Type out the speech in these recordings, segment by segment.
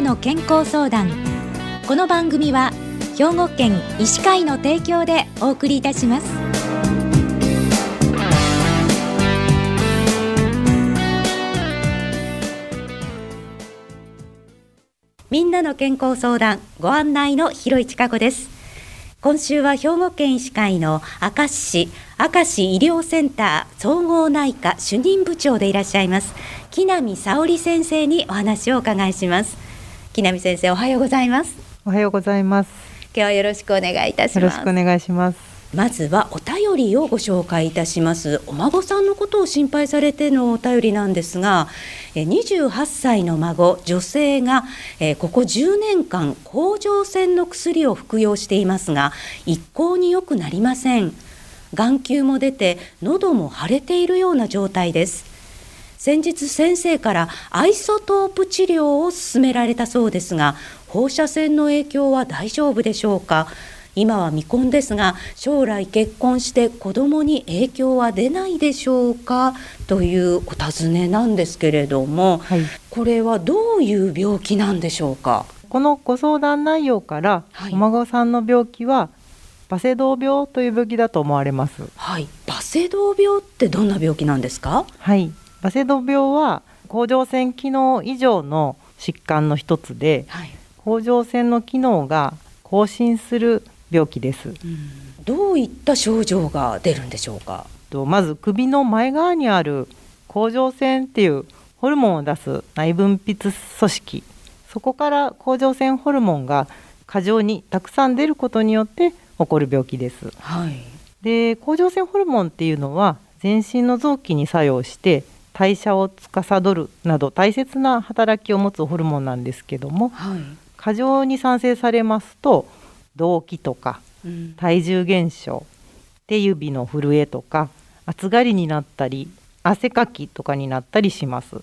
の健康相談。この番組は兵庫県医師会の提供でお送りいたします。みんなの健康相談ご案内の広市加子です。今週は兵庫県医師会の明石市明石医療センター総合内科主任部長でいらっしゃいます木南沙織先生にお話をお伺いします。木南先生おはようございます。おはようございます。今日はよろしくお願いいたします。よろしくお願いします。まずはお便りをご紹介いたします。お孫さんのことを心配されてのお便りなんですが28歳の孫女性がここ10年間甲状腺の薬を服用していますが一向に良くなりません。眼球も出て喉も腫れているような状態です先日先生からアイソトープ治療を勧められたそうですが放射線の影響は大丈夫でしょうか？今は未婚ですが将来結婚して子供に影響は出ないでしょうか？というお尋ねなんですけれども、はい、これはどういう病気なんでしょうか？このご相談内容から、はい、お孫さんの病気はバセドウ病という病気だと思われます。はい。バセドウ病ってどんな病気なんですか？はいバセドウ病は甲状腺機能以上の疾患の一つで、はい、甲状腺の機能が更新する病気です、うん、どういった症状が出るんでしょうか？とまず首の前側にある甲状腺っていうホルモンを出す内分泌組織。そこから甲状腺ホルモンが過剰にたくさん出ることによって起こる病気です。はい、で甲状腺ホルモンっていうのは全身の臓器に作用して代謝を司るなど大切な働きを持つホルモンなんですけども、はい、過剰に産生されますと動悸とか体重減少、手指の震えとか暑がりになったり汗かきとかになったりします。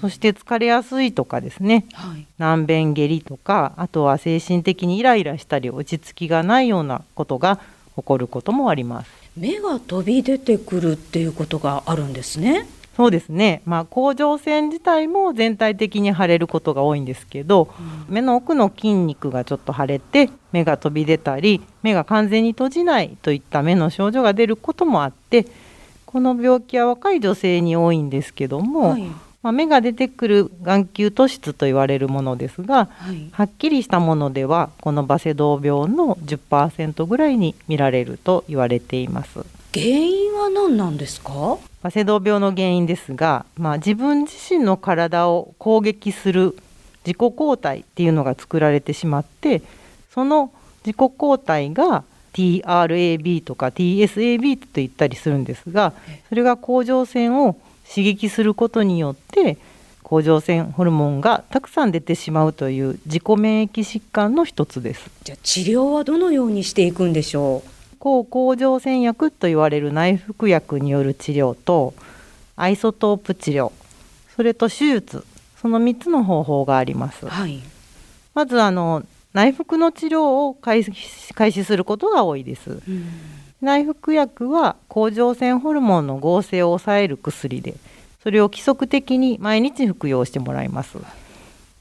そして疲れやすいとかですね、はい、難便下痢とかあとは精神的にイライラしたり落ち着きがないようなことが起こることもあります。目が飛び出てくるっていうことがあるんですねそうですね、まあ、甲状腺自体も全体的に腫れることが多いんですけど、うん、目の奥の筋肉がちょっと腫れて目が飛び出たり目が完全に閉じないといった目の症状が出ることもあってこの病気は若い女性に多いんですけども、はい、まあ、目が出てくる眼球突出と言われるものですが、はい、はっきりしたものではこのバセドウ病の10%ぐらいに見られると言われています。原因は何なんですか？バセドウ病の原因ですが、まあ、自分自身の体を攻撃する自己抗体っていうのが作られてしまってその自己抗体が TRAB とか TSAB と言ったりするんですがそれが甲状腺を刺激することによって甲状腺ホルモンがたくさん出てしまうという自己免疫疾患の一つです。じゃあ治療はどのようにしていくんでしょう？抗甲状腺薬と言われる内服薬による治療とアイソトープ治療それと手術その3つの方法があります、はい、まずあの内服の治療を開始することが多いです、うん、内服薬は甲状腺ホルモンの合成を抑える薬でそれを規則的に毎日服用してもらいます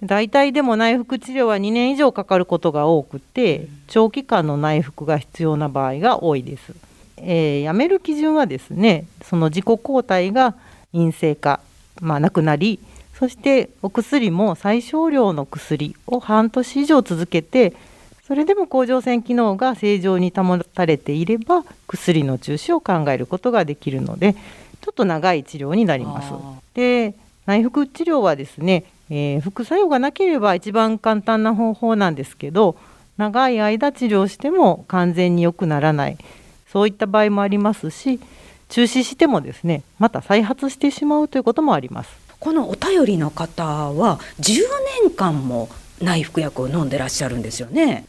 大体でも内服治療は2年以上かかることが多くて長期間の内服が必要な場合が多いです。えー、やめる基準はですねその自己抗体が陰性化、まあ、なくなりそしてお薬も最小量の薬を半年以上続けてそれでも甲状腺機能が正常に保たれていれば薬の中止を考えることができるのでちょっと長い治療になります。で内服治療はですねえー、副作用がなければ一番簡単な方法なんですけど長い間治療しても完全に良くならない。そういった場合もありますし中止してもですねまた再発してしまうということもあります。このお便りの方は10年間も内服薬を飲んでらっしゃるんですよね。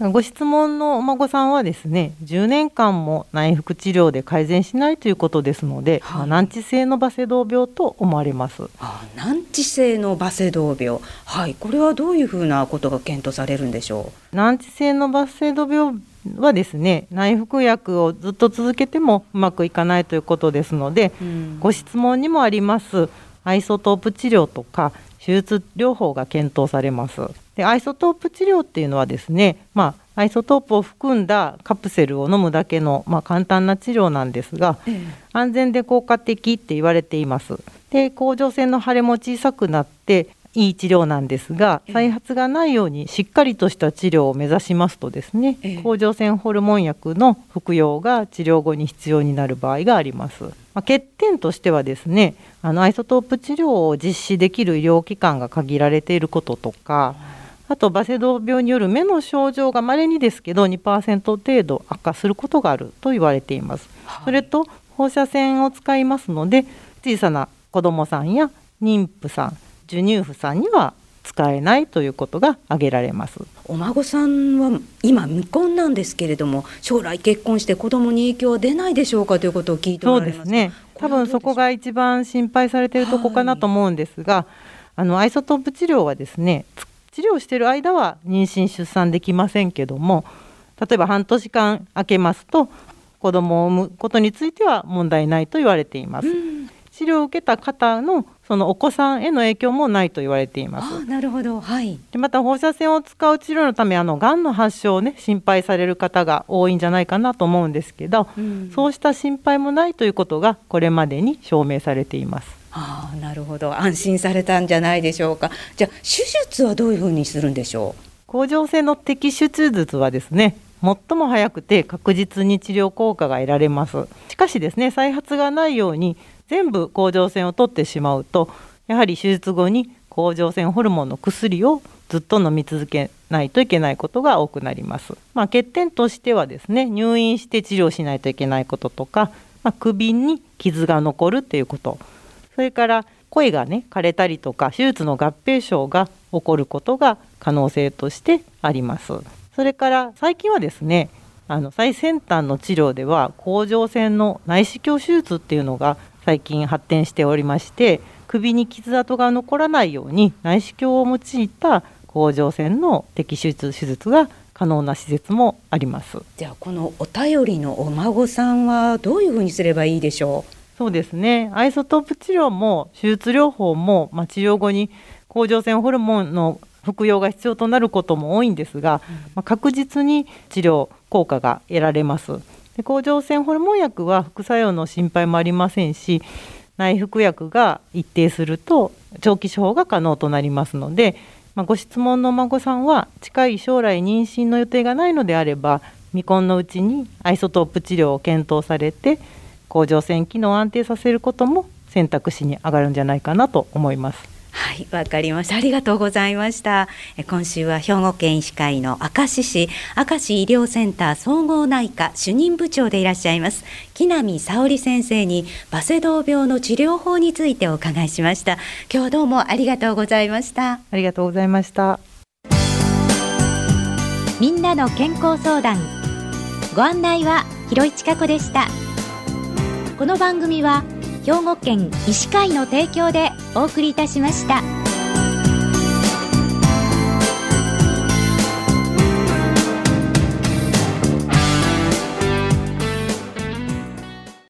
ご質問のお孫さんはですね10年間も内服治療で改善しないということですので、はい、まあ、難治性のバセドウ病と思われます。あ難治性のバセドウ病。はい。これはどういうふうなことが検討されるんでしょう？難治性のバセドウ病はですね内服薬をずっと続けてもうまくいかないということですので、うん、ご質問にもありますアイソトープ治療とか手術療法が検討されます。でアイソトープ治療っていうのはですね、まあ、アイソトープを含んだカプセルを飲むだけの、まあ、簡単な治療なんですが、ええ、安全で効果的って言われています。で甲状腺の腫れも小さくなっていい治療なんですが再発がないようにしっかりとした治療を目指しますとですね、甲状腺ホルモン薬の服用が治療後に必要になる場合があります。まあ、欠点としてはですねあのアイソトープ治療を実施できる医療機関が限られていることとかあとバセドウ病による目の症状がまれにですけど2%程度悪化することがあると言われています。はい、それと放射線を使いますので小さな子どもさんや妊婦さん授乳婦さんには使えないということが挙げられます。お孫さんは今未婚なんですけれども将来結婚して子供に影響は出ないでしょうかということを聞いてそうですね。多分そこが一番心配されているとこかなと思うんですが、はい、あのアイソトープ治療はですね治療している間は妊娠出産できませんけども例えば半年間空けますと子供を産むことについては問題ないと言われています。治療を受けた方のそのお子さんへの影響もないと言われています。なるほど、はい。でまた放射線を使う治療のためあのがんの発症をね心配される方が多いんじゃないかなと思うんですけど、うん、そうした心配もないということがこれまでに証明されています。ああ、なるほど。安心されたんじゃないでしょうか。じゃあ手術はどういうふうにするんでしょう？甲状腺の摘出術はですね。最も早くて確実に治療効果が得られますしかしですね再発がないように全部甲状腺を取ってしまうとやはり手術後に甲状腺ホルモンの薬をずっと飲み続けないといけないことが多くなります。まあ、欠点としてはですね入院して治療しないといけないこととか、まあ、首に傷が残るっていうことそれから声がね枯れたりとか手術の合併症が起こることが可能性としてあります。それから最近はですねあの最先端の治療では甲状腺の内視鏡手術っていうのが最近発展しておりまして首に傷跡が残らないように内視鏡を用いた甲状腺の摘出手術が可能な施設もあります。じゃあこのお便りのお孫さんはどういうふうにすればいいでしょう？そうですね。アイソトープ治療も手術療法も、まあ、治療後に甲状腺ホルモンの服用が必要となることも多いんですが、まあ、確実に治療効果が得られますで甲状腺ホルモン薬は副作用の心配もありませんし内服薬が一定すると長期処方が可能となりますので、まあ、ご質問のお孫さんは近い将来妊娠の予定がないのであれば未婚のうちにアイソトープ治療を検討されて甲状腺機能を安定させることも選択肢に上がるんじゃないかなと思います。はい、わかりました。ありがとうございました。今週は兵庫県医師会の明石市明石医療センター総合内科主任部長でいらっしゃいます木南沙織先生にバセドウ病の治療法についてお伺いしました。今日はどうもありがとうございました。ありがとうございました。みんなの健康相談。ご案内は広市千佳子でした。この番組は兵庫県医師会の提供でお送りいたしました。